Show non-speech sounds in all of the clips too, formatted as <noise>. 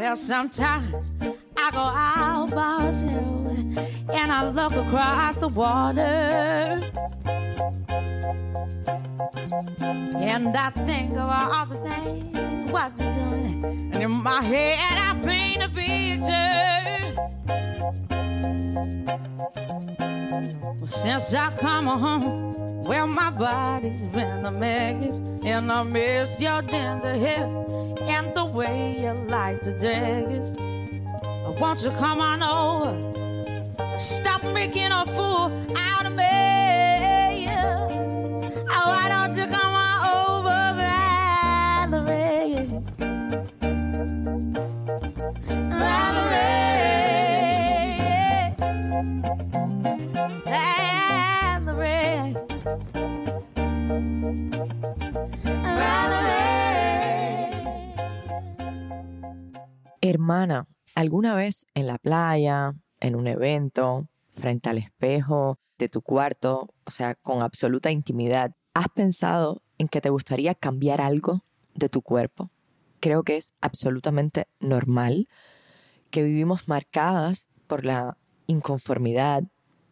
Well, sometimes I go out by myself and I look across the water. And I think of all the things what you're doing. And in my head, I paint a picture. Well, since I come home, well, my body's been a mess. And I miss your ginger hair and the way you like the dress. Won't you come on over? Stop making a fool out Hermana, ¿alguna vez en la playa, en un evento, frente al espejo de tu cuarto, o sea, con absoluta intimidad, has pensado en que te gustaría cambiar algo de tu cuerpo? Creo que es absolutamente normal que vivimos marcadas por la inconformidad,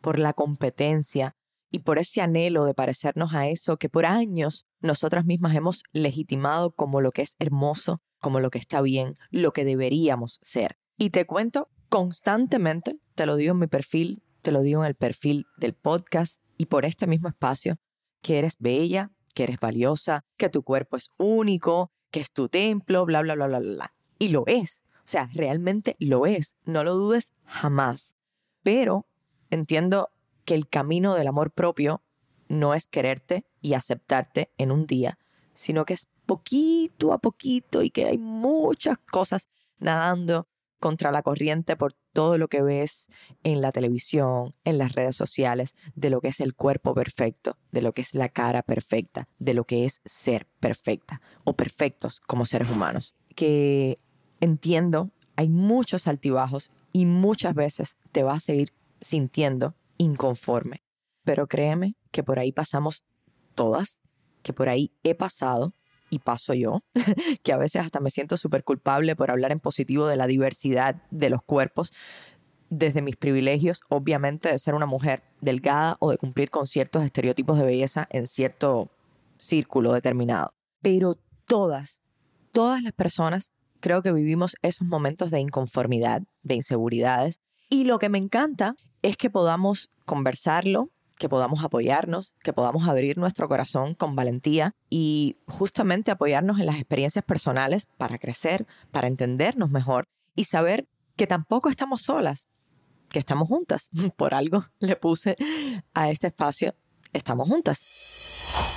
por la competencia y por ese anhelo de parecernos a eso que por años nosotras mismas hemos legitimado como lo que es hermoso, como lo que está bien, lo que deberíamos ser. Y te cuento constantemente, te lo digo en mi perfil, te lo digo en el perfil del podcast y por este mismo espacio, que eres bella, que eres valiosa, que tu cuerpo es único, que es tu templo, bla, bla, bla, bla, bla. Y lo es. O sea, realmente lo es. No lo dudes jamás. Pero entiendo que el camino del amor propio no es quererte y aceptarte en un día, sino que es poquito a poquito y que hay muchas cosas nadando contra la corriente por todo lo que ves en la televisión, en las redes sociales, de lo que es el cuerpo perfecto, de lo que es la cara perfecta, de lo que es ser perfecta o perfectos como seres humanos. Que entiendo, hay muchos altibajos y muchas veces te vas a seguir sintiendo inconforme. Pero créeme que por ahí pasamos todas, que por ahí he pasado y paso yo, <laughs> que a veces hasta me siento súper culpable por hablar en positivo de la diversidad de los cuerpos, desde mis privilegios, obviamente, de ser una mujer delgada o de cumplir con ciertos estereotipos de belleza en cierto círculo determinado. Pero todas, todas las personas creo que vivimos esos momentos de inconformidad, de inseguridades. Y lo que me encanta es que podamos conversarlo, que podamos apoyarnos, que podamos abrir nuestro corazón con valentía y justamente apoyarnos en las experiencias personales para crecer, para entendernos mejor y saber que tampoco estamos solas, que estamos juntas. <laughs> Por algo le puse a este espacio, estamos juntas.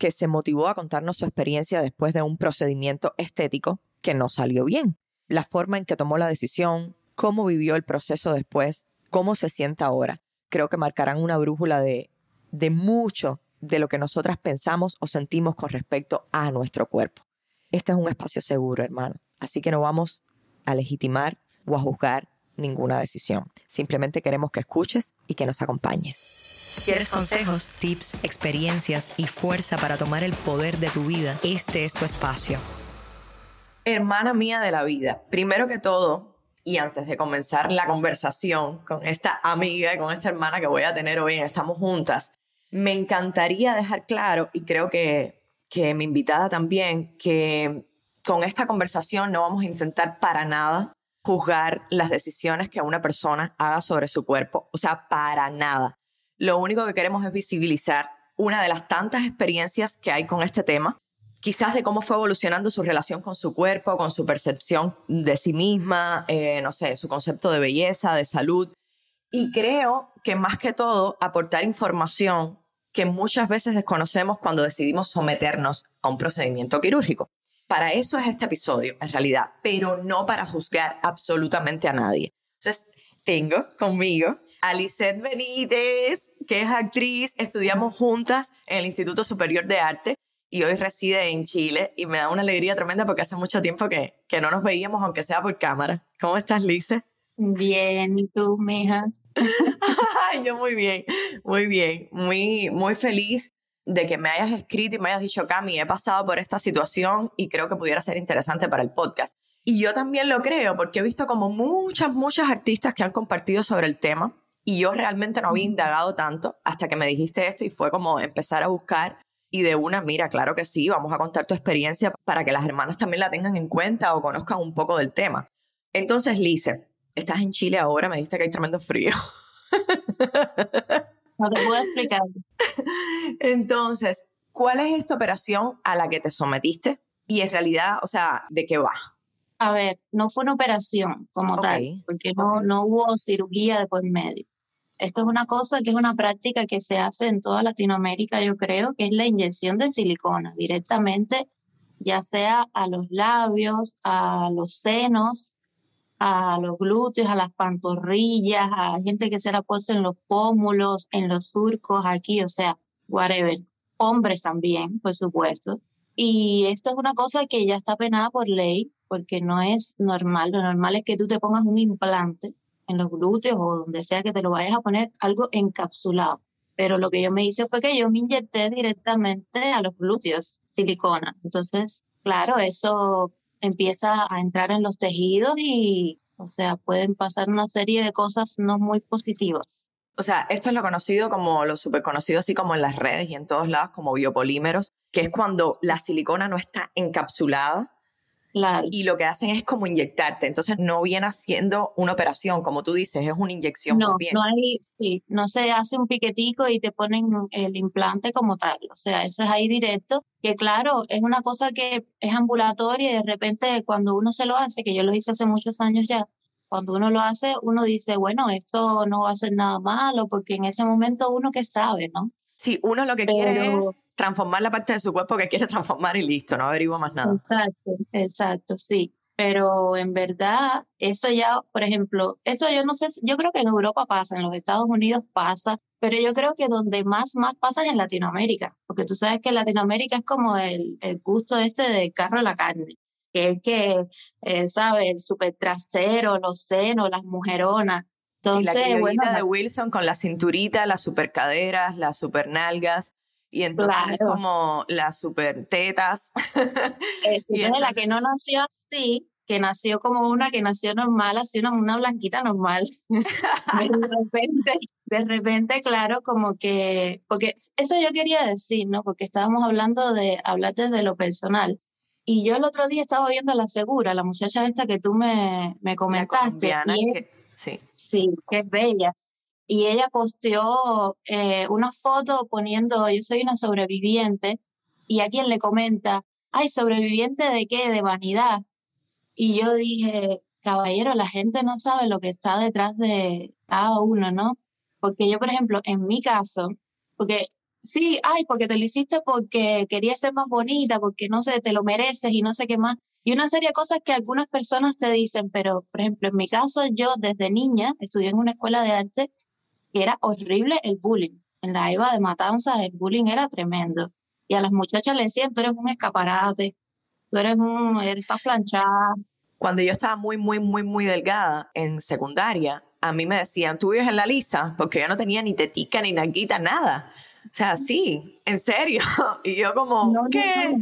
que se motivó a contarnos su experiencia después de un procedimiento estético que no salió bien. La forma en que tomó la decisión, cómo vivió el proceso después, cómo se siente ahora, creo que marcarán una brújula de, de mucho de lo que nosotras pensamos o sentimos con respecto a nuestro cuerpo. Este es un espacio seguro, hermano. Así que no vamos a legitimar o a juzgar ninguna decisión. Simplemente queremos que escuches y que nos acompañes. ¿Quieres consejos, tips, experiencias y fuerza para tomar el poder de tu vida? Este es tu espacio. Hermana mía de la vida, primero que todo, y antes de comenzar la conversación con esta amiga, con esta hermana que voy a tener hoy Estamos Juntas, me encantaría dejar claro, y creo que, que mi invitada también, que con esta conversación no vamos a intentar para nada juzgar las decisiones que una persona haga sobre su cuerpo, o sea, para nada. Lo único que queremos es visibilizar una de las tantas experiencias que hay con este tema, quizás de cómo fue evolucionando su relación con su cuerpo, con su percepción de sí misma, eh, no sé, su concepto de belleza, de salud. Y creo que más que todo aportar información que muchas veces desconocemos cuando decidimos someternos a un procedimiento quirúrgico. Para eso es este episodio, en realidad, pero no para juzgar absolutamente a nadie. Entonces, tengo conmigo a Lisette Benítez, que es actriz. Estudiamos juntas en el Instituto Superior de Arte y hoy reside en Chile y me da una alegría tremenda porque hace mucho tiempo que, que no nos veíamos, aunque sea por cámara. ¿Cómo estás, Lice? Bien, ¿y tú, mija? <laughs> Yo muy bien, muy bien, muy, muy feliz de que me hayas escrito y me hayas dicho, Cami, he pasado por esta situación y creo que pudiera ser interesante para el podcast. Y yo también lo creo porque he visto como muchas, muchas artistas que han compartido sobre el tema y yo realmente no había indagado tanto hasta que me dijiste esto y fue como empezar a buscar y de una, mira, claro que sí, vamos a contar tu experiencia para que las hermanas también la tengan en cuenta o conozcan un poco del tema. Entonces, Lice, estás en Chile ahora, me dijiste que hay tremendo frío. <laughs> No te puedo explicar. <laughs> Entonces, ¿cuál es esta operación a la que te sometiste? Y en realidad, o sea, ¿de qué va? A ver, no fue una operación como tal, porque no, no hubo cirugía de por medio. Esto es una cosa que es una práctica que se hace en toda Latinoamérica, yo creo, que es la inyección de silicona directamente, ya sea a los labios, a los senos, a los glúteos, a las pantorrillas, a gente que se la puesto en los pómulos, en los surcos, aquí, o sea, whatever. Hombres también, por supuesto. Y esto es una cosa que ya está penada por ley, porque no es normal. Lo normal es que tú te pongas un implante en los glúteos o donde sea que te lo vayas a poner algo encapsulado. Pero lo que yo me hice fue que yo me inyecté directamente a los glúteos silicona. Entonces, claro, eso empieza a entrar en los tejidos y, o sea, pueden pasar una serie de cosas no muy positivas. O sea, esto es lo conocido como lo súper conocido así como en las redes y en todos lados como biopolímeros, que es cuando la silicona no está encapsulada, y lo que hacen es como inyectarte. Entonces no viene haciendo una operación, como tú dices, es una inyección. No, no hay, sí, no se hace un piquetico y te ponen el implante como tal. O sea, eso es ahí directo. Que claro, es una cosa que es ambulatoria y de repente cuando uno se lo hace, que yo lo hice hace muchos años ya, cuando uno lo hace, uno dice, bueno, esto no va a ser nada malo, porque en ese momento uno que sabe, ¿no? Sí, uno lo que quiere es transformar la parte de su cuerpo que quiere transformar y listo, no averigua más nada. Exacto, exacto, sí. Pero en verdad, eso ya, por ejemplo, eso yo no sé, yo creo que en Europa pasa, en los Estados Unidos pasa, pero yo creo que donde más, más pasa es en Latinoamérica, porque tú sabes que Latinoamérica es como el, el gusto este de carro a la carne, que es que, eh, ¿sabes? El super trasero, los senos, las mujeronas. Entonces, sí, la bueno, de Wilson con la cinturita, las super caderas, las super nalgas. Y entonces es como las super tetas. Es <laughs> de la que no nació así, que nació como una que nació normal, así una, una blanquita normal. <laughs> de repente, de repente, claro, como que, porque eso yo quería decir, ¿no? Porque estábamos hablando de hablar desde lo personal. Y yo el otro día estaba viendo a la segura, la muchacha esta que tú me, me comentaste. sí. Sí, que es bella y ella posteó eh, una foto poniendo yo soy una sobreviviente y a quien le comenta, ay, sobreviviente de qué, de vanidad. Y yo dije, caballero, la gente no sabe lo que está detrás de cada uno, ¿no? Porque yo, por ejemplo, en mi caso, porque sí, ay, porque te lo hiciste porque querías ser más bonita, porque no sé, te lo mereces y no sé qué más. Y una serie de cosas que algunas personas te dicen, pero, por ejemplo, en mi caso, yo desde niña estudié en una escuela de arte era horrible el bullying. En la EVA de Matanzas el bullying era tremendo. Y a las muchachas le decían, tú eres un escaparate, tú eres un, estás planchada. Cuando yo estaba muy, muy, muy, muy delgada en secundaria, a mí me decían, tú vives en la lisa, porque yo no tenía ni tetica, ni naguita, nada. O sea, sí, en serio. <laughs> Y yo como, ¿qué?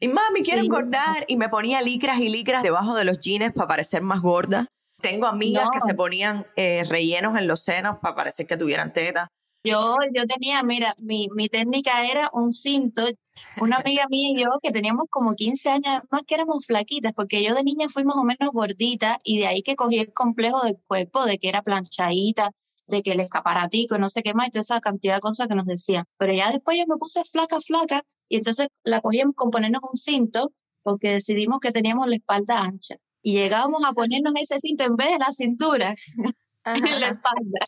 Y mami, quiero engordar. Y me ponía licras y licras debajo de los jeans para parecer más gorda. Tengo amigas que se ponían eh, rellenos en los senos para parecer que tuvieran teta. Yo, yo tenía, mira, mi, mi técnica era un cinto. Una amiga mía y yo que teníamos como 15 años, más que éramos flaquitas, porque yo de niña fui más o menos gordita y de ahí que cogí el complejo del cuerpo, de que era planchadita, de que el escaparatico, no sé qué más, y toda esa cantidad de cosas que nos decían. Pero ya después yo me puse flaca, flaca, y entonces la cogíamos con ponernos un cinto, porque decidimos que teníamos la espalda ancha y llegábamos a ponernos ese cinto en vez de la cintura <laughs> en la espalda.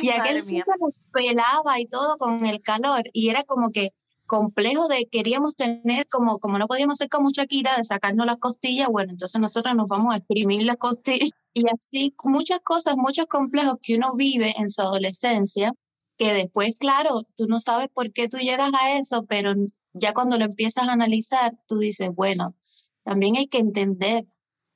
y aquel cinto nos pelaba y todo con el calor y era como que complejo de queríamos tener, como, como no podíamos ser como Shakira, de sacarnos las costillas, bueno, entonces nosotros nos vamos a exprimir las costillas. <laughs> Y así muchas cosas, muchos complejos que uno vive en su adolescencia, que después, claro, tú no sabes por qué tú llegas a eso, pero ya cuando lo empiezas a analizar, tú dices, bueno, también hay que entender,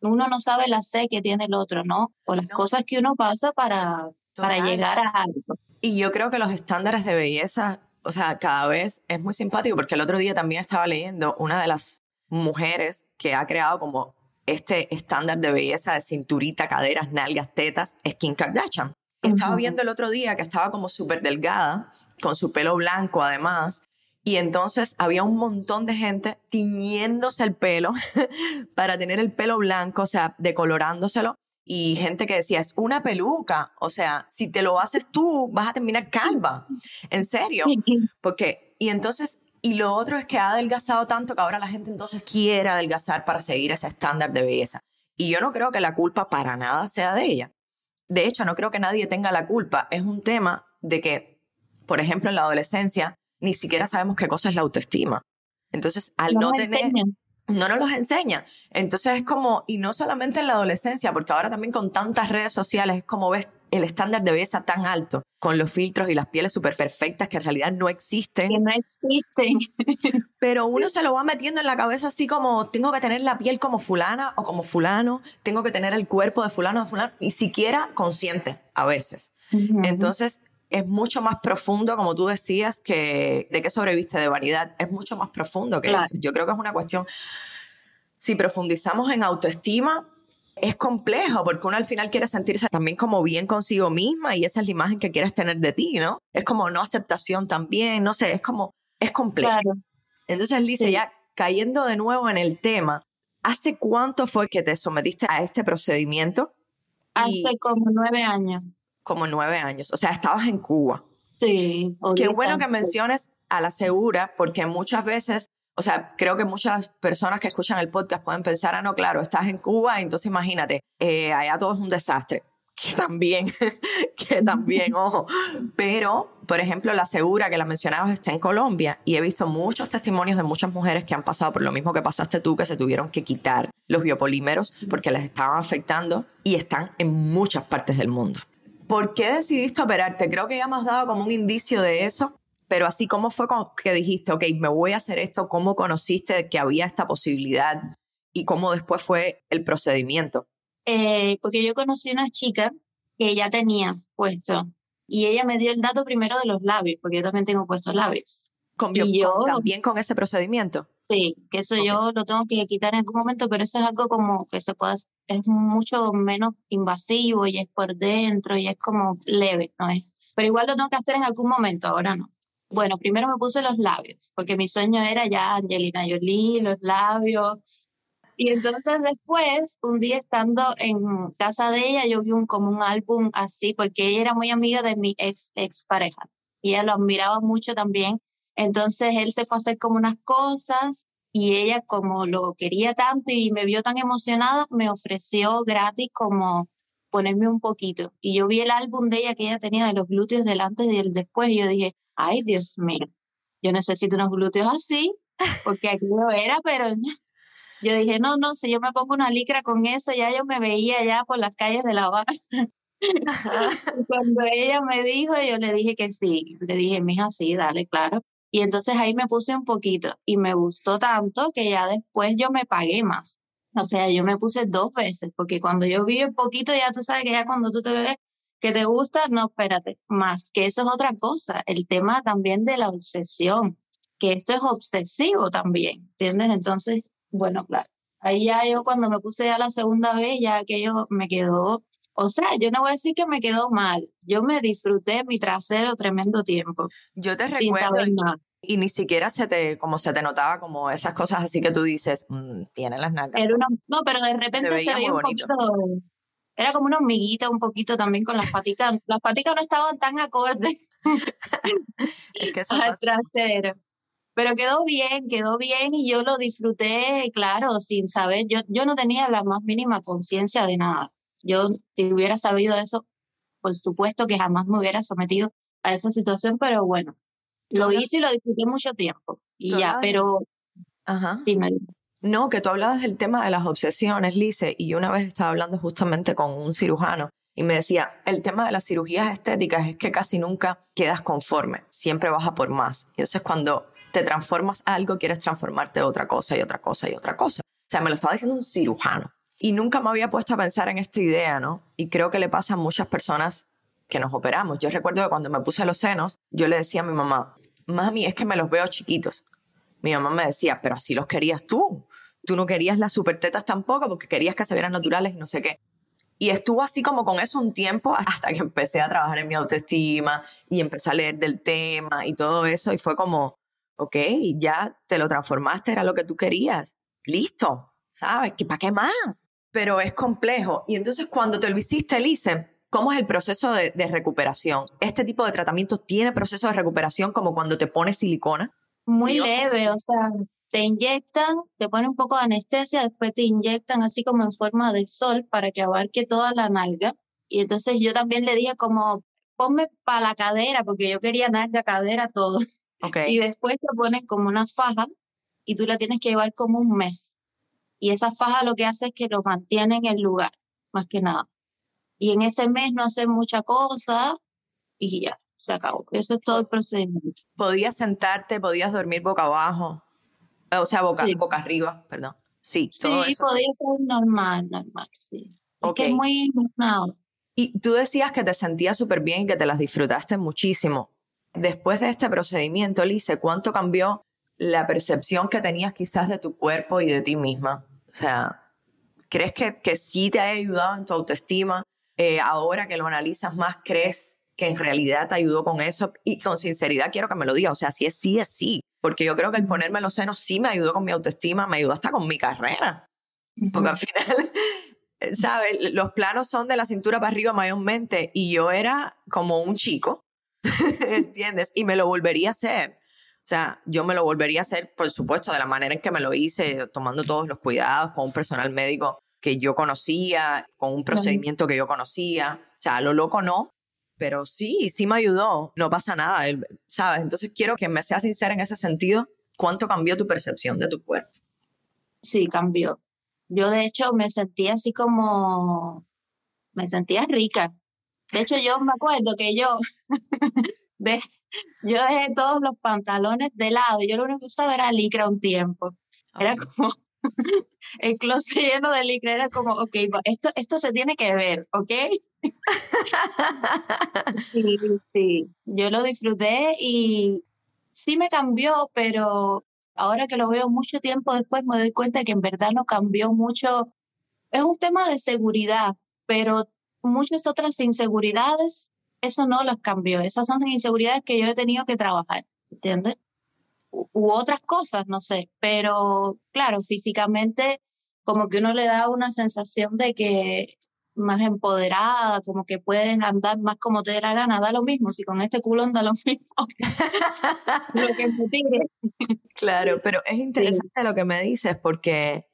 uno no sabe la C que tiene el otro, ¿no? O las cosas que uno pasa para, para llegar a algo. Y yo creo que los estándares de belleza o sea, cada vez es muy simpático porque el otro día también estaba leyendo una de las mujeres que ha creado como este estándar de belleza de cinturita, caderas, nalgas, tetas, es Kim Kardashian. Estaba viendo el otro día que estaba como súper delgada, con su pelo blanco además, y entonces había un montón de gente tiñéndose el pelo <laughs> para tener el pelo blanco, o sea, decolorándoselo y gente que decía, es una peluca, o sea, si te lo haces tú, vas a terminar calva, en serio, porque, y entonces, y lo otro es que ha adelgazado tanto que ahora la gente entonces quiere adelgazar para seguir ese estándar de belleza. Y yo no creo que la culpa para nada sea de ella. De hecho, no creo que nadie tenga la culpa. Es un tema de que, por ejemplo, en la adolescencia, ni siquiera sabemos qué cosa es la autoestima. Entonces, al no, tener no nos los enseña. Entonces es como, y no solamente en la adolescencia, porque ahora también con tantas redes sociales es como ves el estándar de belleza tan alto, con los filtros y las pieles súper perfectas que en realidad no existen. Que no existen. <laughs> Pero uno se lo va metiendo en la cabeza así como, tengo que tener la piel como fulana o como fulano, tengo que tener el cuerpo de fulano o de fulano, ni siquiera consciente a veces. Entonces, es mucho más profundo, como tú decías, que de qué sobreviste de vanidad. Es mucho más profundo que eso. Yo creo que es una cuestión, si profundizamos en autoestima, es complejo porque uno al final quiere sentirse también como bien consigo misma y esa es la imagen que quieres tener de ti, ¿no? Es como no aceptación también, no sé, es como, es complejo. Entonces, Lisa, ya cayendo de nuevo en el tema, ¿hace cuánto fue que te sometiste a este procedimiento? Hace como nueve años como nueve años. O sea, estabas en Cuba. Sí. Qué bueno que menciones a la segura, porque muchas veces, o sea, creo que muchas personas que escuchan el podcast pueden pensar, ah, no, claro, estás en Cuba, entonces imagínate, eh, allá todo es un desastre. <laughs> Que también, <laughs> que también, <laughs> ojo. Pero, por ejemplo, la segura que la mencionabas está en Colombia y he visto muchos testimonios de muchas mujeres que han pasado por lo mismo que pasaste tú, que se tuvieron que quitar los biopolímeros porque les estaban afectando y están en muchas partes del mundo. ¿Por qué decidiste operarte? Creo que ya me has dado como un indicio de eso, pero así, ¿cómo fue que dijiste, ok, me voy a hacer esto? ¿Cómo conociste que había esta posibilidad? ¿Y cómo después fue el procedimiento? Eh, porque yo conocí una chica que ya tenía puesto y ella me dio el dato primero de los labios, porque yo también tengo puestos labios. ¿Con, yo, ¿También con ese procedimiento? Sí, que eso yo lo tengo que quitar en algún momento, pero eso es algo como que se puede, es mucho menos invasivo y es por dentro y es como leve, ¿no es? Pero igual lo tengo que hacer en algún momento, ahora no. Bueno, primero me puse los labios, porque mi sueño era ya Angelina Jolie, los labios. Y entonces después, un día estando en casa de ella, yo vi un, como un álbum así, porque ella era muy amiga de mi ex, ex pareja. Y ella lo admiraba mucho también entonces él se fue a hacer como unas cosas y ella como lo quería tanto y me vio tan emocionada, me ofreció gratis como ponerme un poquito. Y yo vi el álbum de ella que ella tenía de los glúteos del antes y del después y yo dije, ay Dios mío, yo necesito unos glúteos así, porque aquí lo era, pero <laughs> yo dije, no, no, si yo me pongo una licra con eso, ya yo me veía ya por las calles de La Habana. <laughs> Cuando ella me dijo, yo le dije que sí, le dije, mija, sí, dale, claro. Y entonces ahí me puse un poquito y me gustó tanto que ya después yo me pagué más. O sea, yo me puse dos veces, porque cuando yo vi un poquito, ya tú sabes que ya cuando tú te ves que te gusta, no, espérate, más que eso es otra cosa. El tema también de la obsesión, que esto es obsesivo también, ¿entiendes? Entonces, bueno, claro. Ahí ya yo cuando me puse ya la segunda vez, ya aquello me quedó o sea, yo no voy a decir que me quedó mal. Yo me disfruté mi trasero tremendo tiempo. Yo te recuerdo y, ni siquiera se te, como se te notaba como esas cosas así que tú dices, mm, tiene las nalgas. no, pero de repente se veía un poquito, era como una hormiguita un poquito también con las patitas. las patitas no estaban tan acordes <laughs> es que al trasero. Pero quedó bien, quedó bien y yo lo disfruté, claro, sin saber, yo, yo no tenía la más mínima conciencia de nada. Yo, si hubiera sabido eso, por supuesto que jamás me hubiera sometido a esa situación, pero bueno, Lo hice y lo disfruté mucho tiempo. Y ya, pero... Ajá. Dime. No, que tú hablabas del tema de las obsesiones, Lice, y yo una vez estaba hablando justamente con un cirujano y me decía, el tema de las cirugías estéticas es que casi nunca quedas conforme, siempre vas a por más. Y entonces cuando te transformas a algo, quieres transformarte a otra cosa y otra cosa y otra cosa. O sea, me lo estaba diciendo un cirujano. Y nunca me había puesto a pensar en esta idea, ¿no? Y creo que le pasa a muchas personas que nos operamos. Yo recuerdo que cuando me puse los senos, yo le decía a mi mamá, mami, es que me los veo chiquitos. Mi mamá me decía, pero así los querías tú. Tú no querías las supertetas tampoco porque querías que se vieran naturales y no sé qué. Y estuvo así como con eso un tiempo hasta que empecé a trabajar en mi autoestima y empecé a leer del tema y todo eso. Y fue como, ok, ya te lo transformaste, era lo que tú querías. Listo, ¿sabes? ¿Para qué más? Pero es complejo. Y entonces cuando te lo hiciste, Elise, ¿cómo es el proceso de, de recuperación? ¿Este tipo de tratamiento tiene proceso de recuperación como cuando te pones silicona? Muy leve, o sea, te inyectan, te ponen un poco de anestesia, después te inyectan así como en forma de sol para que abarque toda la nalga. Y entonces yo también le dije como, ponme para la cadera, porque yo quería nalga, cadera, todo. Okay. Y después te ponen como una faja y tú la tienes que llevar como un mes. Y esa faja lo que hace es que lo mantiene en el lugar, más que nada. Y en ese mes no hace mucha cosa y ya, se acabó. Eso es todo el procedimiento. ¿Podías sentarte, podías dormir boca abajo? O sea, boca, boca arriba, perdón. Sí, todo sí, podía ser normal, normal, sí. Okay. Es muy emocionado. Y tú decías que te sentías súper bien y que te las disfrutaste muchísimo. Después de este procedimiento, Lice, ¿cuánto cambió la percepción que tenías quizás de tu cuerpo y de ti misma? O sea, ¿crees que, que sí te ha ayudado en tu autoestima? Eh, ahora que lo analizas más, ¿crees que en realidad te ayudó con eso? Y con sinceridad quiero que me lo digas. O sea, si es sí, es sí porque yo creo que el ponerme los senos sí me ayudó con mi autoestima, me ayudó hasta con mi carrera. Porque al final, <laughs> ¿sabes? Los planos son de la cintura para arriba mayormente y yo era como un chico, <laughs> ¿entiendes? Y me lo volvería a hacer. O sea, yo me lo volvería a hacer, por supuesto, de la manera en que me lo hice, tomando todos los cuidados con un personal médico que yo conocía, con un procedimiento que yo conocía. O sea, lo loco no, pero sí, sí me ayudó, no pasa nada, ¿sabes? Entonces quiero que me seas sincera en ese sentido, ¿cuánto cambió tu percepción de tu cuerpo? Sí, cambió. Yo de hecho me sentía así como, me sentía rica. De hecho yo me acuerdo que yo, <laughs> de, yo dejé todos los pantalones de lado, yo lo único que usaba era licra un tiempo. Era como, <laughs> el closet lleno de licra, era como, ok, esto, esto se tiene que ver, ¿ok? <laughs> sí, sí, yo lo disfruté y sí me cambió, pero ahora que lo veo mucho tiempo después me doy cuenta que en verdad no cambió mucho. Es un tema de seguridad, pero muchas otras inseguridades, eso no las cambió. Esas son inseguridades que yo he tenido que trabajar, ¿entiendes? U, otras cosas, no sé, pero claro, físicamente como que uno le da una sensación de que más empoderada, como que puedes andar más como te dé la gana, da lo mismo, si con este culo anda lo <laughs> mismo. lo que Claro, pero es interesante lo que me dices porque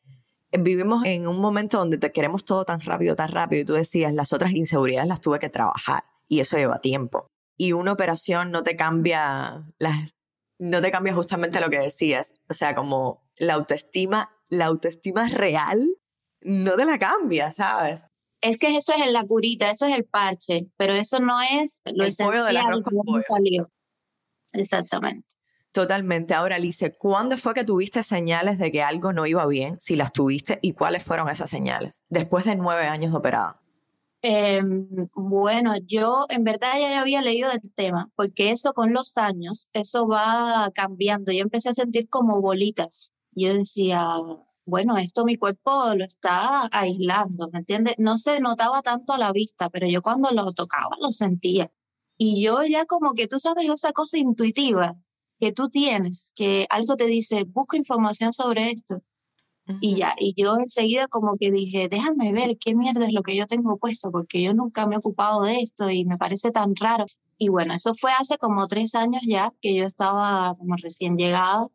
vivimos en un momento donde te queremos todo tan rápido, tan rápido, y tú decías, las otras inseguridades las tuve que trabajar y eso lleva tiempo. Y una operación no te cambia las no te cambia justamente lo que decías, o sea, como la autoestima, la autoestima real no te la cambia, ¿sabes? Es que eso es la curita, eso es el parche, pero eso no es lo el esencial que salió. Exactamente. Totalmente. Ahora, Alice, ¿cuándo fue que tuviste señales de que algo no iba bien? Si las tuviste, ¿y cuáles fueron esas señales? Después de nueve años de operada. Em, bueno, yo en verdad ya había leído del tema, porque eso con los años, eso va cambiando. Yo empecé a sentir como bolitas. Yo decía, bueno, esto mi cuerpo lo está aislando, ¿me entiendes? No se notaba tanto a la vista, pero yo cuando lo tocaba lo sentía. Y yo ya como que tú sabes esa cosa intuitiva que tú tienes, que algo te dice, busca información sobre esto. Y ya, y yo enseguida como que dije, déjame ver qué mierda es lo que yo tengo puesto, porque yo nunca me he ocupado de esto y me parece tan raro. Y bueno, eso fue hace como tres años ya que yo estaba como recién llegada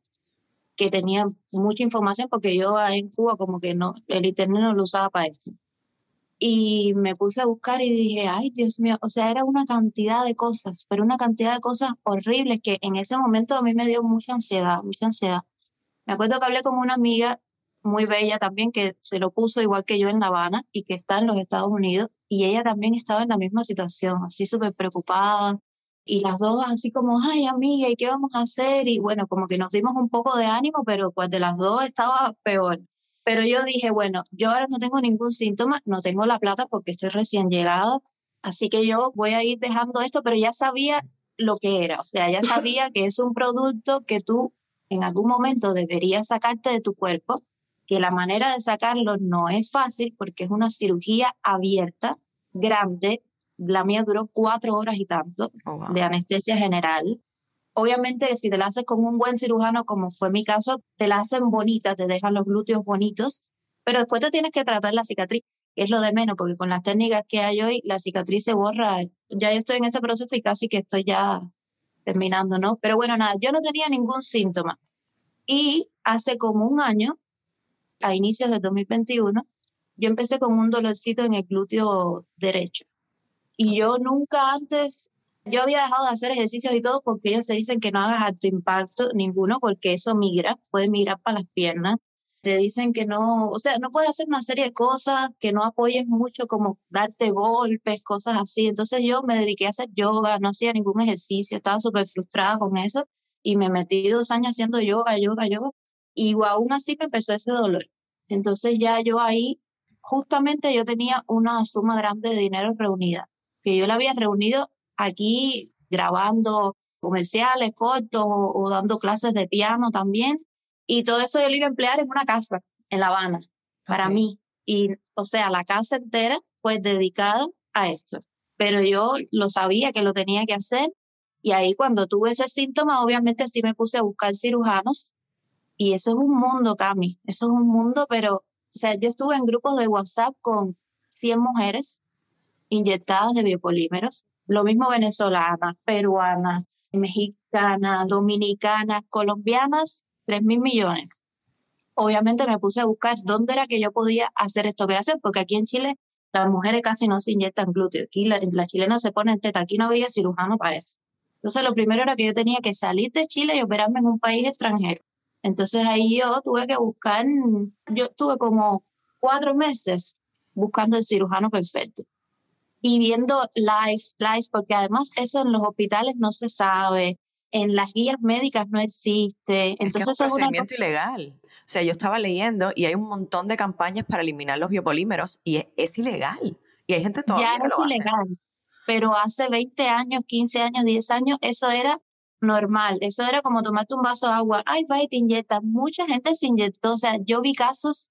que tenía mucha información porque yo en Cuba como que no, el internet no lo usaba para eso. y me puse a buscar y dije, ay, Dios mío, o sea, era una cantidad de cosas, pero una cantidad de cosas horribles que en ese momento a mí me dio mucha ansiedad, mucha ansiedad. Me acuerdo que hablé con una amiga muy bella también que se lo puso igual que yo en La Habana y que está en los Estados Unidos y ella también estaba en la misma situación, así súper preocupada y las dos así como, ay amiga, ¿y qué vamos a hacer? Y bueno, como que nos dimos un poco de ánimo, pero pues de las dos estaba peor. Pero yo dije, bueno, yo ahora no tengo ningún síntoma, no tengo la plata porque estoy recién llegada, así que yo voy a ir dejando esto, pero ya sabía lo que era, o sea, ya <laughs> sabía que es un producto que tú en algún momento deberías sacarte de tu cuerpo, que la manera de sacarlo no es fácil porque es una cirugía abierta, grande, la mía duró cuatro horas y tanto oh, de anestesia general. Obviamente, si te la haces con un buen cirujano, como fue mi caso, te la hacen bonita, te dejan los glúteos bonitos, pero después te tienes que tratar la cicatriz, que es lo de menos, porque con las técnicas que hay hoy, la cicatriz se borra. Ya yo estoy en ese proceso y casi que estoy ya terminando, ¿no? Pero bueno, nada, yo no tenía ningún síntoma. Y hace como un año, a inicios de 2021, yo empecé con un dolorcito en el glúteo derecho. Y yo nunca antes, yo había dejado de hacer ejercicios y todo porque ellos te dicen que no hagas alto impacto ninguno porque eso migra, puede migrar para las piernas. Te dicen que no, o sea, no puedes hacer una serie de cosas, que no apoyes mucho como darte golpes, cosas así. Entonces yo me dediqué a hacer yoga, no hacía ningún ejercicio, estaba súper frustrada con eso y me metí dos años haciendo yoga, yoga, yoga y aún así me empezó ese dolor. Entonces ya yo ahí, justamente yo tenía una suma grande de dinero reunida que yo la había reunido aquí grabando comerciales cortos o, dando clases de piano también. Y todo eso yo lo iba a emplear en una casa en La Habana, para mí. Y, o sea, la casa entera fue dedicada a esto. Pero yo lo sabía que lo tenía que hacer. Y ahí cuando tuve ese síntoma, obviamente sí me puse a buscar cirujanos. Y eso es un mundo, Cami. Eso es un mundo, pero, o sea, yo estuve en grupos de WhatsApp con 100 mujeres inyectadas de biopolímeros. Lo mismo venezolanas, peruanas, mexicanas, dominicanas, colombianas, 3 mil millones. Obviamente me puse a buscar dónde era que yo podía hacer esta operación, porque aquí en Chile las mujeres casi no se inyectan glúteo. Aquí la, la chilena se pone en teta, aquí no había cirujano para eso. Entonces lo primero era que yo tenía que salir de Chile y operarme en un país extranjero. Entonces ahí yo tuve que buscar, yo estuve como cuatro meses buscando el cirujano perfecto y viendo live, live, porque además eso en los hospitales no se sabe, en las guías médicas no existe. Entonces es, un procedimiento ilegal. O sea, yo estaba leyendo y hay un montón de campañas para eliminar los biopolímeros y es, ilegal. Y hay gente todavía ya es ilegal, pero hace 20 años, 15 años, 10 años, eso era normal. Eso era como tomarte un vaso de agua. Ay, va y te inyecta. Mucha gente se inyectó. O sea, yo vi casos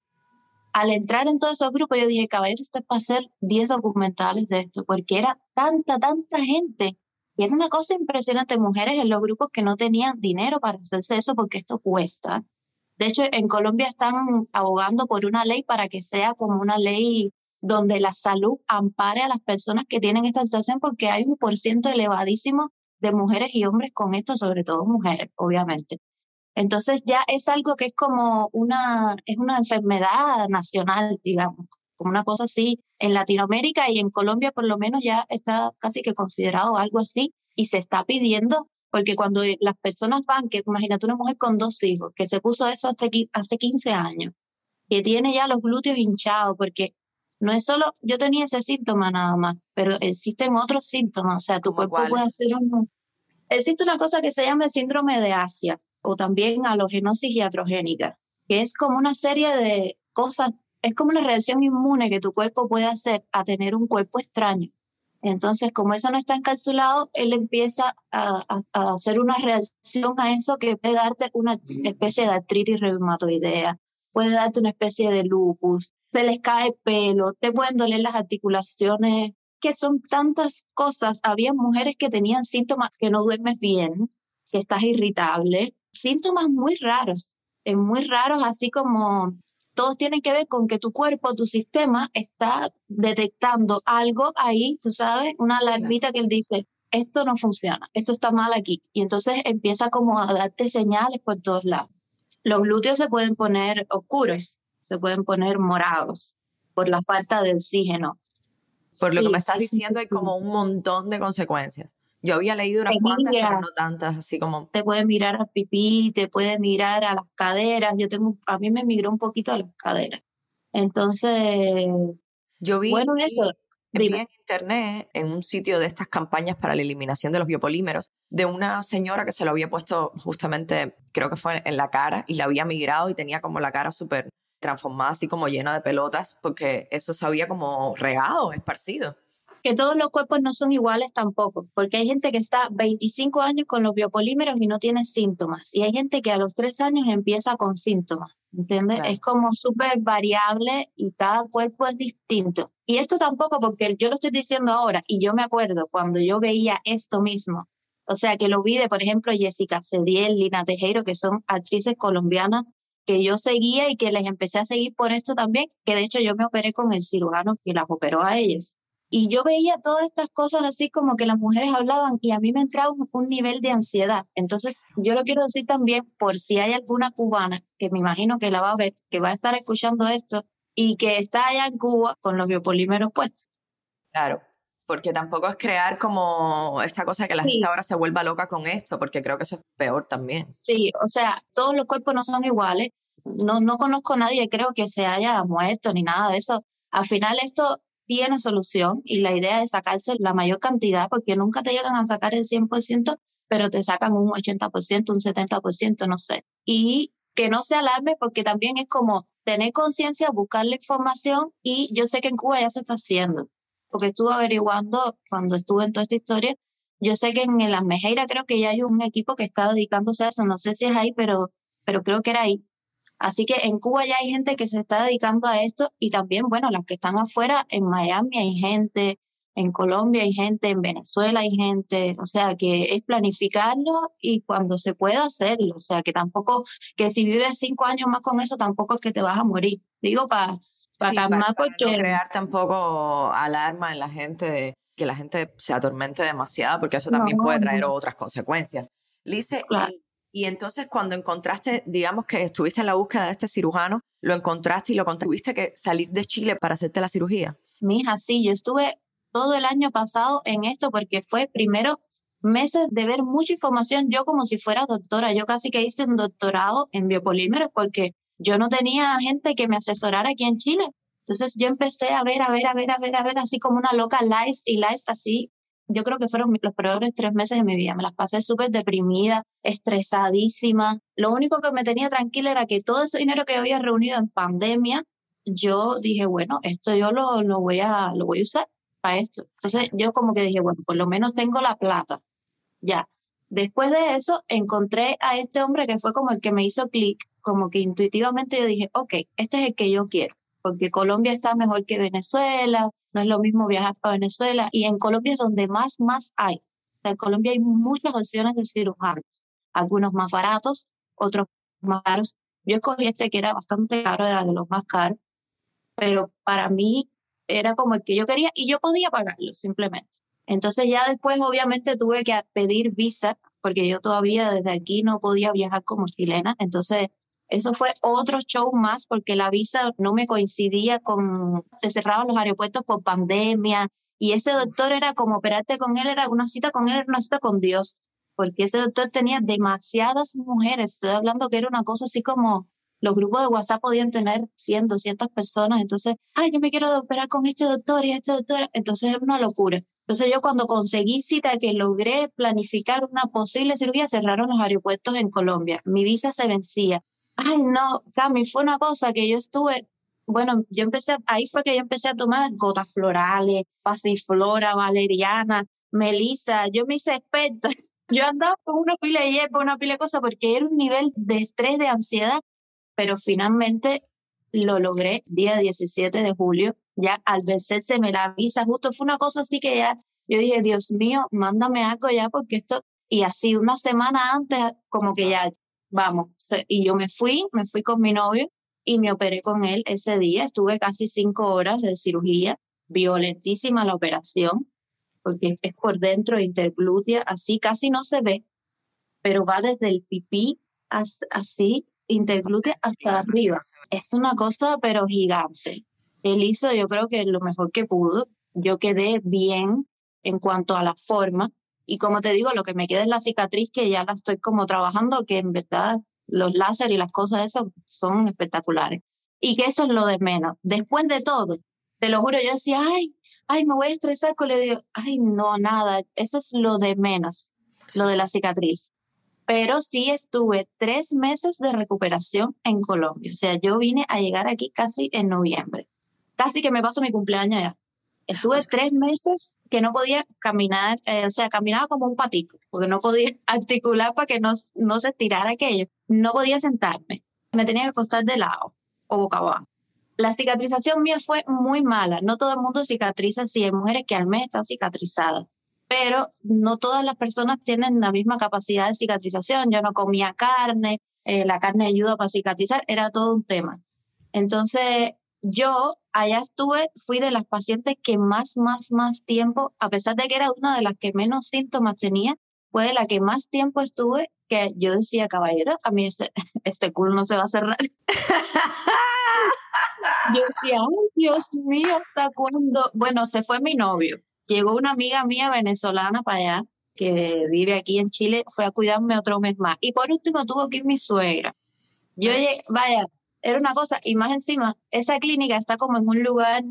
al entrar en todos esos grupos, yo dije, caballero, usted puede hacer 10 documentales de esto, porque era tanta, tanta gente. Y era una cosa impresionante, mujeres en los grupos que no tenían dinero para hacerse eso porque esto cuesta. De hecho, en Colombia están abogando por una ley para que sea como una ley donde la salud ampare a las personas que tienen esta situación porque hay un porciento elevadísimo de mujeres y hombres con esto, sobre todo mujeres, obviamente. Entonces ya es algo que es como una, es una enfermedad nacional, digamos, como una cosa así. En Latinoamérica y en Colombia por lo menos ya está casi que considerado algo así y se está pidiendo, porque cuando las personas van, que imagínate una mujer con dos hijos, que se puso eso hace, hace 15 años, que tiene ya los glúteos hinchados, porque no es solo, yo tenía ese síntoma nada más, pero existen otros síntomas, o sea, tu cuerpo puede hacer un... Existe una cosa que se llama el síndrome de Asia, o también halogenosis iatrogénica, que es como una serie de cosas, es como una reacción inmune que tu cuerpo puede hacer a tener un cuerpo extraño. Entonces, como eso no está encapsulado, él empieza a, hacer una reacción a eso que puede darte una especie de artritis reumatoidea, puede darte una especie de lupus, se les cae pelo, te pueden doler las articulaciones, que son tantas cosas. Había mujeres que tenían síntomas que no duermes bien, que estás irritable, síntomas muy raros, eh, muy raros, así como todos tienen que ver con que tu cuerpo, tu sistema está detectando algo ahí, tú sabes, una alarmita que él dice, esto no funciona, esto está mal aquí. Y entonces empieza como a darte señales por todos lados. Los glúteos se pueden poner oscuros, se pueden poner morados. por la falta de oxígeno. Por lo que me estás diciendo, hay como un montón de consecuencias. Yo había leído unas cuantas, pero no tantas, así como... Te puede mirar al pipí, te puede mirar a las caderas. Yo tengo, a mí me migró un poquito a las caderas. Entonces, yo vi, bueno, eso, vi en internet, en un sitio de estas campañas para la eliminación de los biopolímeros, de una señora que se lo había puesto justamente, creo que fue en la cara, y la había migrado y tenía como la cara súper transformada, así como llena de pelotas, porque eso se había como regado, esparcido que todos los cuerpos no son iguales tampoco, porque hay gente que está 25 años con los biopolímeros y no tiene síntomas, y hay gente que a los 3 años empieza con síntomas, ¿entiendes? Es como súper variable y cada cuerpo es distinto. Y esto tampoco, porque yo lo estoy diciendo ahora, y yo me acuerdo cuando yo veía esto mismo, o sea, que lo vi de, por ejemplo, Jessica Cediel, Lina Tejero, que son actrices colombianas que yo seguía y que les empecé a seguir por esto también, que de hecho yo me operé con el cirujano que las operó a ellas. Y yo veía todas estas cosas así como que las mujeres hablaban y a mí me entraba un, nivel de ansiedad. Entonces, yo lo quiero decir también por si hay alguna cubana que me imagino que la va a ver, que va a estar escuchando esto y que está allá en Cuba con los biopolímeros puestos. Claro, porque tampoco es crear como esta cosa que la gente ahora se vuelva loca con esto, porque creo que eso es peor también. Sí, o sea, todos los cuerpos no son iguales. No, no conozco a nadie, creo que se haya muerto ni nada de eso. Al final esto tiene solución y la idea es sacarse la mayor cantidad porque nunca te llegan a sacar el 100%, pero te sacan un 80%, un 70%, no sé. Y que no se alarme porque también es como tener conciencia, buscar la información y yo sé que en Cuba ya se está haciendo, porque estuve averiguando cuando estuve en toda esta historia, yo sé que en la Mejeira creo que ya hay un equipo que está dedicándose a eso, no sé si es ahí, pero, pero creo que era ahí. Así que en Cuba ya hay gente que se está dedicando a esto y también, bueno, las que están afuera, en Miami hay gente, en Colombia hay gente, en Venezuela hay gente, o sea, que es planificarlo y cuando se pueda hacerlo, o sea, que tampoco, que si vives cinco años más con eso, tampoco es que te vas a morir. Digo, para para calmar porque... no crear tampoco alarma en la gente, que la gente se atormente demasiado, porque eso también puede traer otras consecuencias. Lice, y entonces cuando encontraste, digamos que estuviste en la búsqueda de este cirujano, lo encontraste y lo tuviste que salir de Chile para hacerte la cirugía. Mija, sí, yo estuve todo el año pasado en esto porque fue primero meses de ver mucha información, yo como si fuera doctora, yo casi que hice un doctorado en biopolímeros porque yo no tenía gente que me asesorara aquí en Chile. Entonces yo empecé a ver, a ver, a ver, a ver, a ver, así como una loca live y live así yo creo que fueron los peores tres meses de mi vida. Me las pasé súper deprimida, estresadísima. Lo único que me tenía tranquila era que todo ese dinero que había reunido en pandemia, yo dije, bueno, esto yo lo, lo, voy, a, lo voy a usar para esto. Entonces yo como que dije, bueno, por lo menos tengo la plata. Ya. Después de eso, encontré a este hombre que fue como el que me hizo clic, como que intuitivamente yo dije, ok, este es el que yo quiero, porque Colombia está mejor que Venezuela, no es lo mismo viajar para Venezuela y en Colombia es donde más, más hay. en Colombia hay muchas opciones de cirujanos, algunos más baratos, otros más caros. Yo escogí este que era bastante caro, era de los más caros, pero para mí era como el que yo quería y yo podía pagarlo simplemente. Entonces ya después obviamente tuve que pedir visa porque yo todavía desde aquí no podía viajar como chilena, entonces eso fue otro show más porque la visa no me coincidía con, se cerraban los aeropuertos por pandemia y ese doctor era como operarte con él, era una cita con él, era una cita con Dios, porque ese doctor tenía demasiadas mujeres, estoy hablando que era una cosa así como los grupos de WhatsApp podían tener 100, 200 personas, entonces, ay, yo me quiero operar con este doctor y este doctor, entonces era una locura. Entonces yo cuando conseguí cita que logré planificar una posible cirugía, cerraron los aeropuertos en Colombia. Mi visa se vencía. Ay, no, Cami, fue una cosa que yo estuve, bueno, yo empecé, ahí fue que yo empecé a tomar gotas florales, pasiflora, valeriana, melisa, yo me hice experta. <laughs> Yo andaba con una pila de hierba, una pila de cosas, porque era un nivel de estrés, de ansiedad, pero finalmente lo logré día 17 de julio, ya al vencerse me la avisa, justo fue una cosa así que ya, yo dije, Dios mío, mándame algo ya, porque esto, y así una semana antes, como que ya, vamos, y yo me fui, me fui con mi novio y me operé con él ese día. Estuve casi cinco horas de cirugía, violentísima la operación, porque es por dentro interglútea, así casi no se ve, pero va desde el pipí hasta, así, interglútea hasta arriba. Es una cosa, pero gigante. Él hizo, yo creo que lo mejor que pudo. Yo quedé bien en cuanto a la forma. Y como te digo, lo que me queda es la cicatriz que ya la estoy como trabajando, que en verdad los láser y las cosas de eso son espectaculares. Y que eso es lo de menos. Después de todo, te lo juro, yo decía, ay, ay, me voy a estresar con le digo, ay, no, nada, eso es lo de menos, lo de la cicatriz. Pero sí estuve tres meses de recuperación en Colombia. O sea, yo vine a llegar aquí casi en noviembre. Casi que me paso mi cumpleaños ya. Estuve tres meses que no podía caminar, eh, o sea, caminaba como un patito, porque no podía <laughs> articular para que no, no se estirara aquello. No podía sentarme. Me tenía que acostar de lado o boca abajo. La cicatrización mía fue muy mala. No todo el mundo cicatriza así. Hay mujeres que al mes están cicatrizadas, pero no todas las personas tienen la misma capacidad de cicatrización. Yo no comía carne, eh, la carne ayuda para cicatrizar, era todo un tema. Entonces, yo allá estuve, fui de las pacientes que más, más, más tiempo, a pesar de que era una de las que menos síntomas tenía, fue de la que más tiempo estuve, que yo decía, caballero, a mí este, <laughs> este culo no se va a cerrar. <laughs> yo decía, ay, Dios mío, ¿hasta cuándo? Bueno, se fue mi novio. Llegó una amiga mía venezolana para allá, que vive aquí en Chile, fue a cuidarme otro mes más. Y por último tuvo que ir mi suegra. Yo llegué, vaya, era una cosa, y más encima, esa clínica está como en un lugar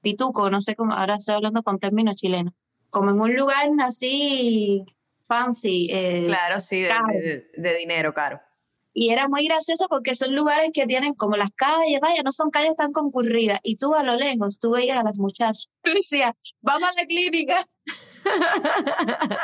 pituco, no sé cómo, ahora estoy hablando con términos chilenos, como en un lugar así fancy. Eh, claro, sí, de, dinero caro. Y era muy gracioso porque son lugares que tienen como las calles, vaya, no son calles tan concurridas. Y tú a lo lejos, tú veías a las muchachas. <laughs> Tú decías, vamos a la clínica.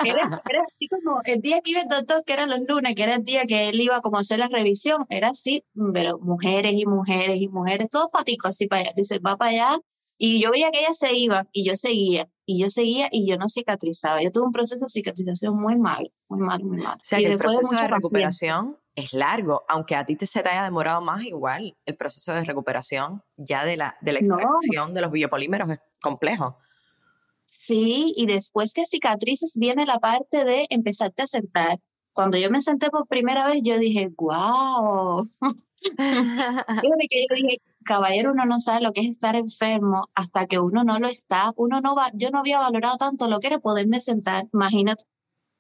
era, así como el día que iba el doctor, que era los lunes, que era el día que él iba como a hacer la revisión, era así, pero mujeres y mujeres y mujeres, todos paticos así para allá. Dice, va para allá. Y yo veía que ella se iba y yo seguía, y yo seguía y yo no cicatrizaba. Yo tuve un proceso de cicatrización muy malo, muy malo, muy malo. O sea, el proceso de, recuperación es largo, aunque a ti te se te haya demorado más, igual el proceso de recuperación ya de la, de la extracción de los biopolímeros es complejo. Sí, y después que cicatrices viene la parte de empezarte a sentar. Cuando yo me senté por primera vez, yo dije, wow. <laughs> que yo dije, caballero, uno no sabe lo que es estar enfermo hasta que uno no lo está. Uno no va, yo no había valorado tanto lo que era poderme sentar. Imagínate,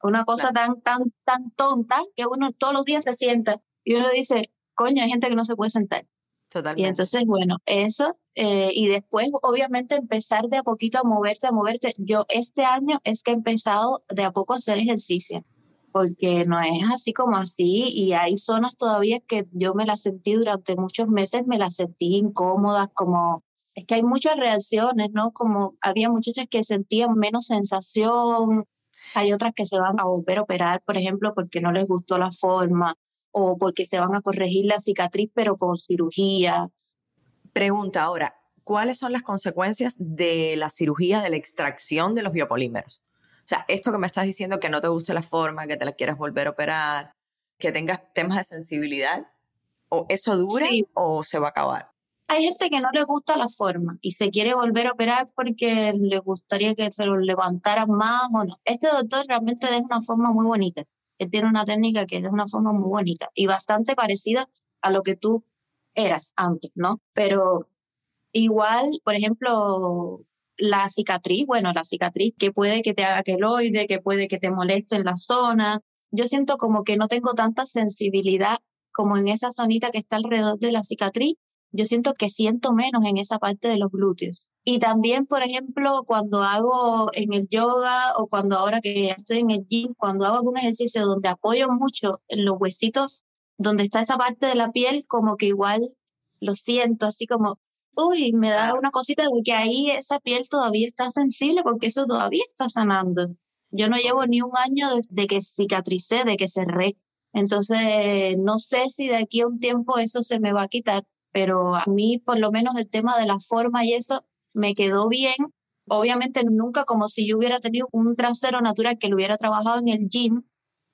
una cosa tan, tan, tan tonta que uno todos los días se sienta y uno dice, coño, hay gente que no se puede sentar. Totalmente. Y entonces, bueno, eso, eh, y después, obviamente, empezar de a poquito a moverte, a moverte. Yo este año es que he empezado de a poco a hacer ejercicio, porque no es así como así, y hay zonas todavía que yo me las sentí durante muchos meses, me las sentí incómodas, como, es que hay muchas reacciones, ¿no? Como había muchachas que sentían menos sensación, hay otras que se van a volver a operar, por ejemplo, porque no les gustó la forma o porque se van a corregir la cicatriz, pero con cirugía. Pregunta ahora, ¿cuáles son las consecuencias de la cirugía de la extracción de los biopolímeros? O sea, esto que me estás diciendo que no te guste la forma, que te la quieras volver a operar, que tengas temas de sensibilidad, ¿o eso dura o se va a acabar? Hay gente que no le gusta la forma y se quiere volver a operar porque le gustaría que se lo levantaran más o no. Este doctor realmente es una forma muy bonita. Él tiene una técnica que es una forma muy bonita y bastante parecida a lo que tú eras antes, ¿no? Pero igual, por ejemplo, la cicatriz, bueno, la cicatriz que puede que te haga queloide, que puede que te moleste en la zona. Yo siento como que no tengo tanta sensibilidad como en esa zonita que está alrededor de la cicatriz yo siento que siento menos en esa parte de los glúteos. Y también, por ejemplo, cuando hago en el yoga o cuando ahora que estoy en el gym, cuando hago algún ejercicio donde apoyo mucho en los huesitos, donde está esa parte de la piel, como que igual lo siento, así como, uy, me da una cosita de que ahí esa piel todavía está sensible porque eso todavía está sanando. Yo no llevo ni un año desde que cicatricé, de que cerré. Entonces, no sé si de aquí a un tiempo eso se me va a quitar, pero a mí por lo menos el tema de la forma y eso me quedó bien. Obviamente nunca como si yo hubiera tenido un trasero natural que lo hubiera trabajado en el gym,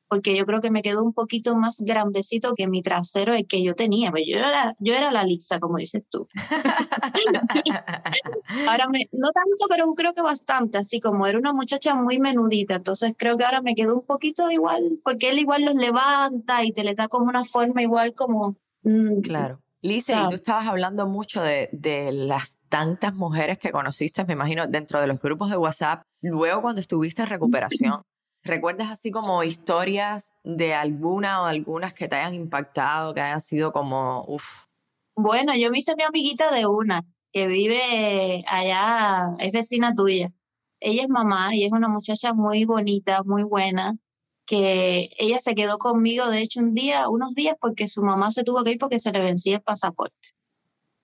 porque yo creo que me quedó un poquito más grandecito que mi trasero el que yo tenía. Pues yo era, yo era la lisa, como dices tú. <laughs> ahora me, no tanto, pero creo que bastante, así como era una muchacha muy menudita, entonces creo que ahora me quedó un poquito igual, porque él igual los levanta y te le da como una forma igual como... Mm, claro Lice, y tú estabas hablando mucho de, de, las tantas mujeres que conociste, me imagino, dentro de los grupos de WhatsApp, luego cuando estuviste en recuperación. <laughs> ¿Recuerdas así como historias de alguna o algunas que te hayan impactado, que hayan sido como, uff? Bueno, yo me hice mi amiguita de una, que vive allá, es vecina tuya. Ella es mamá y es una muchacha muy bonita, muy buena, que ella se quedó conmigo, de hecho, un día, unos días, porque su mamá se tuvo que ir porque se le vencía el pasaporte.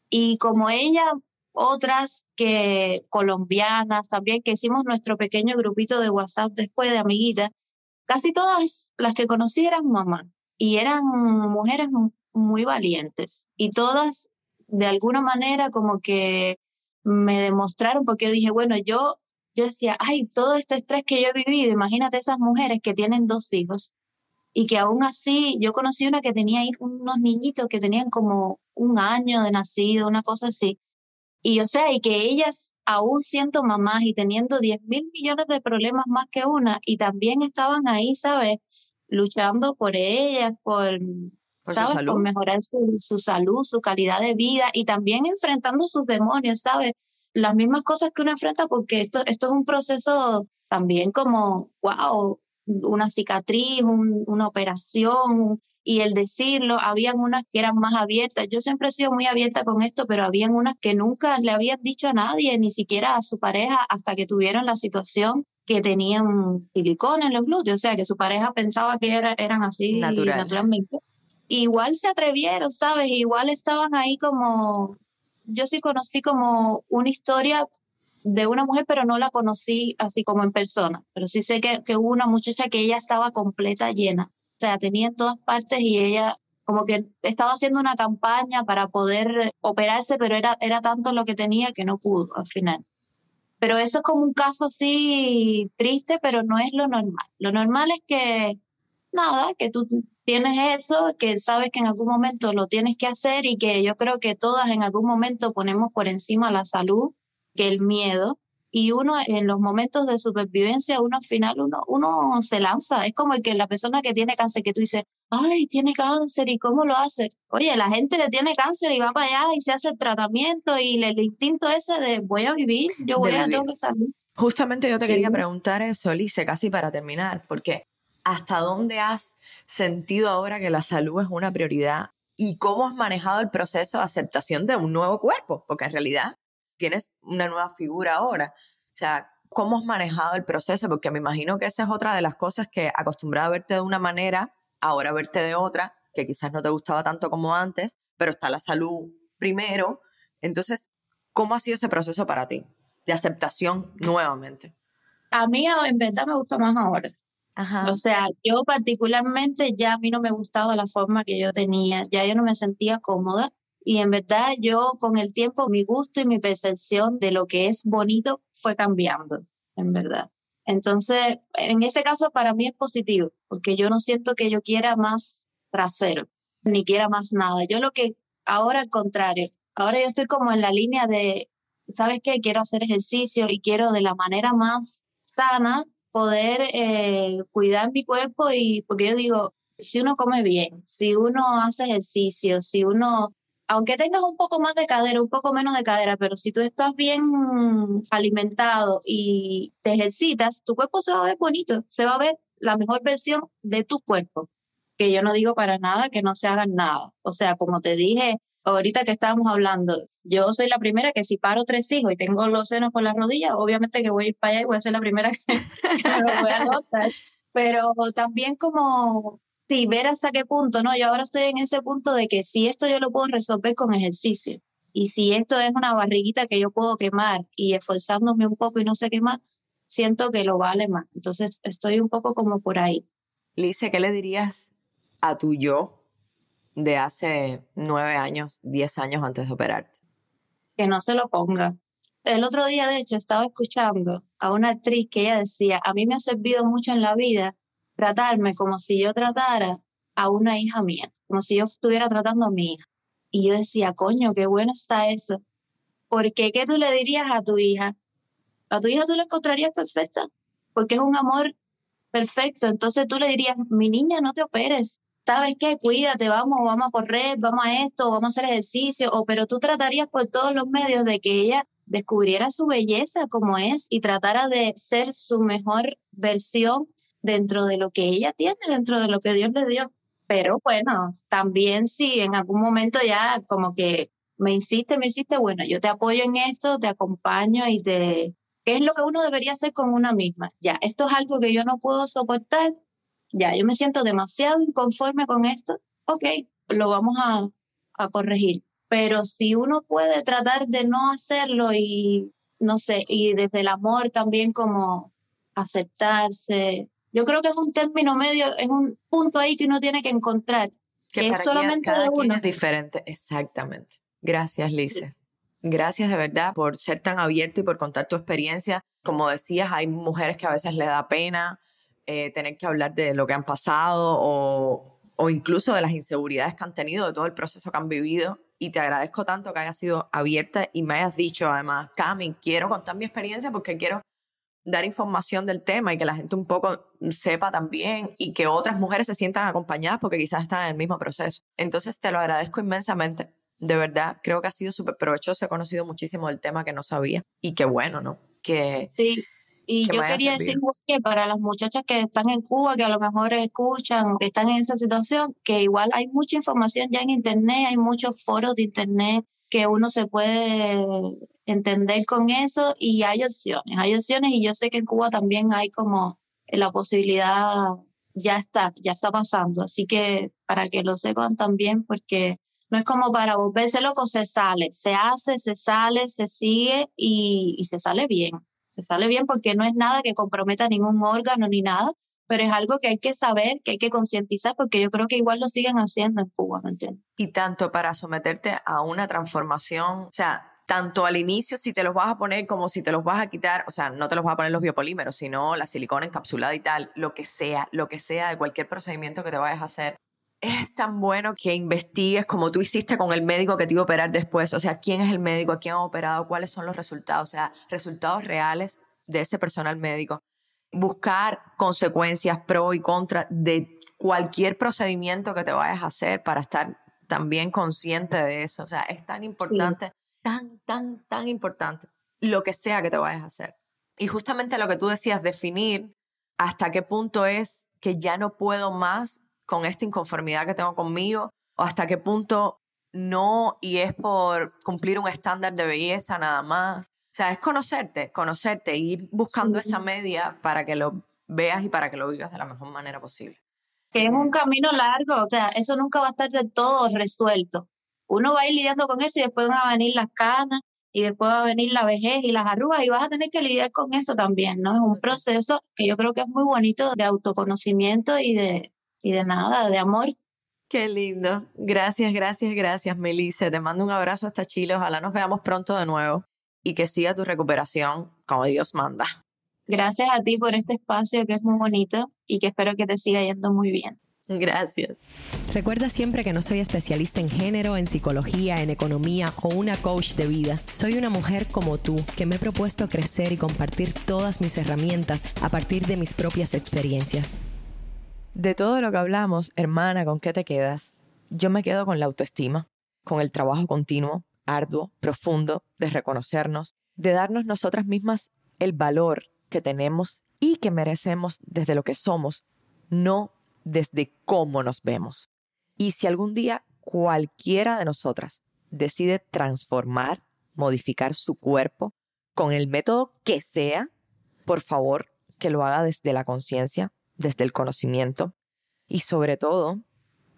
Y como ella, otras que colombianas también, que hicimos nuestro pequeño grupito de WhatsApp después de amiguitas, casi todas las que conocí eran mamá y eran mujeres muy valientes y todas de alguna manera como que me demostraron, porque yo dije, bueno, yo yo decía, ay, todo este estrés que yo he vivido, imagínate esas mujeres que tienen dos hijos y que aún así, yo conocí una que tenía unos niñitos que tenían como un año de nacido, una cosa así. Y o sea, y que ellas aún siendo mamás y teniendo 10 mil millones de problemas más que una, y también estaban ahí, ¿sabes? Luchando por ellas, por, ¿sabes? Por mejorar su, su salud, su calidad de vida y también enfrentando sus demonios, ¿sabes? Las mismas cosas que uno enfrenta porque esto, esto es un proceso también como, wow, una cicatriz, una operación, y el decirlo, habían unas que eran más abiertas. Yo siempre he sido muy abierta con esto, pero habían unas que nunca le habían dicho a nadie, ni siquiera a su pareja, hasta que tuvieron la situación que tenían silicona en los glúteos, o sea, que su pareja pensaba que era, eran así naturalmente. Igual se atrevieron, ¿sabes? Igual estaban ahí como yo sí conocí como una historia de una mujer, pero no la conocí así como en persona. Pero sí sé que, que hubo una muchacha que ella estaba completa llena. O sea, tenía en todas partes y ella como que estaba haciendo una campaña para poder operarse, pero era, era tanto lo que tenía que no pudo al final. Pero eso es como un caso así triste, pero no es lo normal. Lo normal es que, nada, que tú tienes eso, que sabes que en algún momento lo tienes que hacer y que yo creo que todas en algún momento ponemos por encima la salud que el miedo. Y uno en los momentos de supervivencia, uno al final, uno, uno se lanza. Es como el que la persona que tiene cáncer, que tú dices, ay, tiene cáncer, ¿y cómo lo hace? Oye, la gente que tiene cáncer y va para allá y se hace el tratamiento y el, instinto ese de voy a vivir, yo voy a, tengo que salir. Justamente yo te quería preguntar eso, Lice, casi para terminar, porque ¿hasta dónde has sentido ahora que la salud es una prioridad y cómo has manejado el proceso de aceptación de un nuevo cuerpo, porque en realidad tienes una nueva figura ahora. O sea, ¿cómo has manejado el proceso? Porque me imagino que esa es otra de las cosas que acostumbrada a verte de una manera, ahora verte de otra, que quizás no te gustaba tanto como antes, pero está la salud primero. Entonces, ¿cómo ha sido ese proceso para ti de aceptación nuevamente? A mí en verdad me gusta más ahora. O sea, yo particularmente ya a mí no me gustaba la forma que yo tenía, ya yo no me sentía cómoda y en verdad yo con el tiempo mi gusto y mi percepción de lo que es bonito fue cambiando, en verdad. Entonces, en ese caso para mí es positivo, porque yo no siento que yo quiera más trasero, ni quiera más nada. Yo lo que ahora al contrario, ahora yo estoy como en la línea de, ¿sabes qué? Quiero hacer ejercicio y quiero de la manera más sana poder eh, cuidar mi cuerpo y porque yo digo, si uno come bien, si uno hace ejercicio, si uno, aunque tengas un poco más de cadera, un poco menos de cadera, pero si tú estás bien alimentado y te ejercitas, tu cuerpo se va a ver bonito, se va a ver la mejor versión de tu cuerpo. Que yo no digo para nada que no se hagan nada. O sea, como te dije, ahorita que estábamos hablando, yo soy la primera que si paro tres hijos y tengo los senos por las rodillas, obviamente que voy a ir para allá y voy a ser la primera <laughs> que, me voy a notar. Pero también como, sí, ver hasta qué punto, ¿no? Yo ahora estoy en ese punto de que si esto yo lo puedo resolver con ejercicio y si esto es una barriguita que yo puedo quemar y esforzándome un poco y no sé qué más, siento que lo vale más. Entonces estoy un poco como por ahí. Lice, ¿qué le dirías a tu yo de hace nueve años, diez años antes de operarte? Que no se lo ponga. El otro día, de hecho, estaba escuchando a una actriz que ella decía, a mí me ha servido mucho en la vida tratarme como si yo tratara a una hija mía, como si yo estuviera tratando a mi hija. Y yo decía, coño, qué bueno está eso. Porque, ¿qué tú le dirías a tu hija? A tu hija tú la encontrarías perfecta, porque es un amor perfecto. Entonces tú le dirías, mi niña, no te operes, ¿sabes qué? Cuídate, vamos, vamos a correr, vamos a esto, vamos a hacer ejercicio, o pero tú tratarías por todos los medios de que ella descubriera su belleza como es y tratara de ser su mejor versión dentro de lo que ella tiene, dentro de lo que Dios le dio. Pero bueno, también si en algún momento ya como que me insiste, me insiste, bueno, yo te apoyo en esto, te acompaño y te... ¿Qué es lo que uno debería hacer con una misma? Ya, esto es algo que yo no puedo soportar, ya, yo me siento demasiado inconforme con esto, ok, lo vamos a, a corregir. Pero si uno puede tratar de no hacerlo y, no sé, y desde el amor también como aceptarse, yo creo que es un término medio, es un punto ahí que uno tiene que encontrar. Que, es solamente cada, de uno. es diferente, exactamente. Gracias, Lice. Gracias de verdad por ser tan abierto y por contar tu experiencia. Como decías, hay mujeres que a veces le da pena eh, tener que hablar de lo que han pasado o, o incluso de las inseguridades que han tenido, de todo el proceso que han vivido. Y te agradezco tanto que hayas sido abierta y me hayas dicho además, Cami, quiero contar mi experiencia porque quiero dar información del tema y que la gente un poco sepa también y que otras mujeres se sientan acompañadas porque quizás están en el mismo proceso. Entonces te lo agradezco inmensamente. De verdad, creo que ha sido súper provechoso. He conocido muchísimo del tema que no sabía y qué bueno, ¿no? Que, sí, y yo quería decir que para las muchachas que están en Cuba, que a lo mejor escuchan que están en esa situación, que igual hay mucha información ya en Internet, hay muchos foros de Internet que uno se puede entender con eso y hay opciones, hay opciones y yo sé que en Cuba también hay como la posibilidad, ya está, ya está pasando, así que para que lo sepan también, porque no es como para volverse loco, se sale, se hace, se sale, se sigue y, y se sale bien se sale bien porque no es nada que comprometa ningún órgano ni nada, pero es algo que hay que saber, que hay que concientizar, porque yo creo que igual lo siguen haciendo en Cuba, ¿me entiendes? Y tanto para someterte a una transformación, o sea, tanto al inicio si te los vas a poner como si te los vas a quitar, o sea, no te los vas a poner los biopolímeros, sino la silicona encapsulada y tal, lo que sea, lo que sea de cualquier procedimiento que te vayas a hacer, es tan bueno que investigues como tú hiciste con el médico que te iba a operar después. O sea, quién es el médico, a quién ha operado, cuáles son los resultados, o sea, resultados reales de ese personal médico. Buscar consecuencias pro y contra de cualquier procedimiento que te vayas a hacer para estar también consciente de eso. O sea, es tan importante, tan, tan, tan importante lo que sea que te vayas a hacer. Y justamente lo que tú decías, definir hasta qué punto es que ya no puedo más con esta inconformidad que tengo conmigo o hasta qué punto no y es por cumplir un estándar de belleza nada más. O sea, es conocerte, conocerte, ir buscando esa media para que lo veas y para que lo vivas de la mejor manera posible. Que es un camino largo, o sea, eso nunca va a estar del todo resuelto. Uno va a ir lidiando con eso y después van a venir las canas y después va a venir la vejez y las arrugas y vas a tener que lidiar con eso también, ¿no? Es un proceso que yo creo que es muy bonito de autoconocimiento y de, y de nada, de amor. Qué lindo. Gracias, gracias, gracias, Melissa. Te mando un abrazo hasta Chile. Ojalá nos veamos pronto de nuevo y que siga tu recuperación como Dios manda. Gracias a ti por este espacio que es muy bonito y que espero que te siga yendo muy bien. Gracias. Recuerda siempre que no soy especialista en género, en psicología, en economía o una coach de vida. Soy una mujer como tú que me he propuesto crecer y compartir todas mis herramientas a partir de mis propias experiencias. De todo lo que hablamos, hermana, ¿con qué te quedas? Yo me quedo con la autoestima, con el trabajo continuo, arduo, profundo, de reconocernos, de darnos nosotras mismas el valor que tenemos y que merecemos desde lo que somos, no desde cómo nos vemos. Y si algún día cualquiera de nosotras decide transformar, modificar su cuerpo con el método que sea, por favor, que lo haga desde la conciencia, desde el conocimiento y sobre todo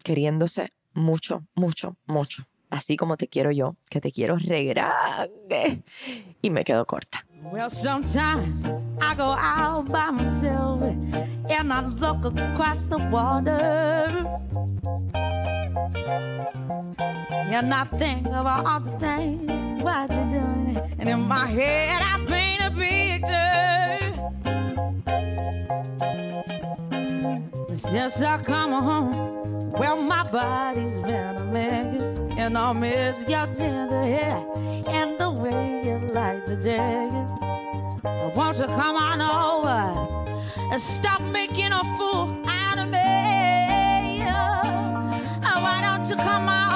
queriéndose mucho, mucho, mucho. Así como te quiero yo, que te quiero re. Y me quedo corta. Since I come home, well, my body's been a mess. And I miss your tender hair and the way you light the day. I want you come on over and stop making a fool out of me. Oh, why don't you come on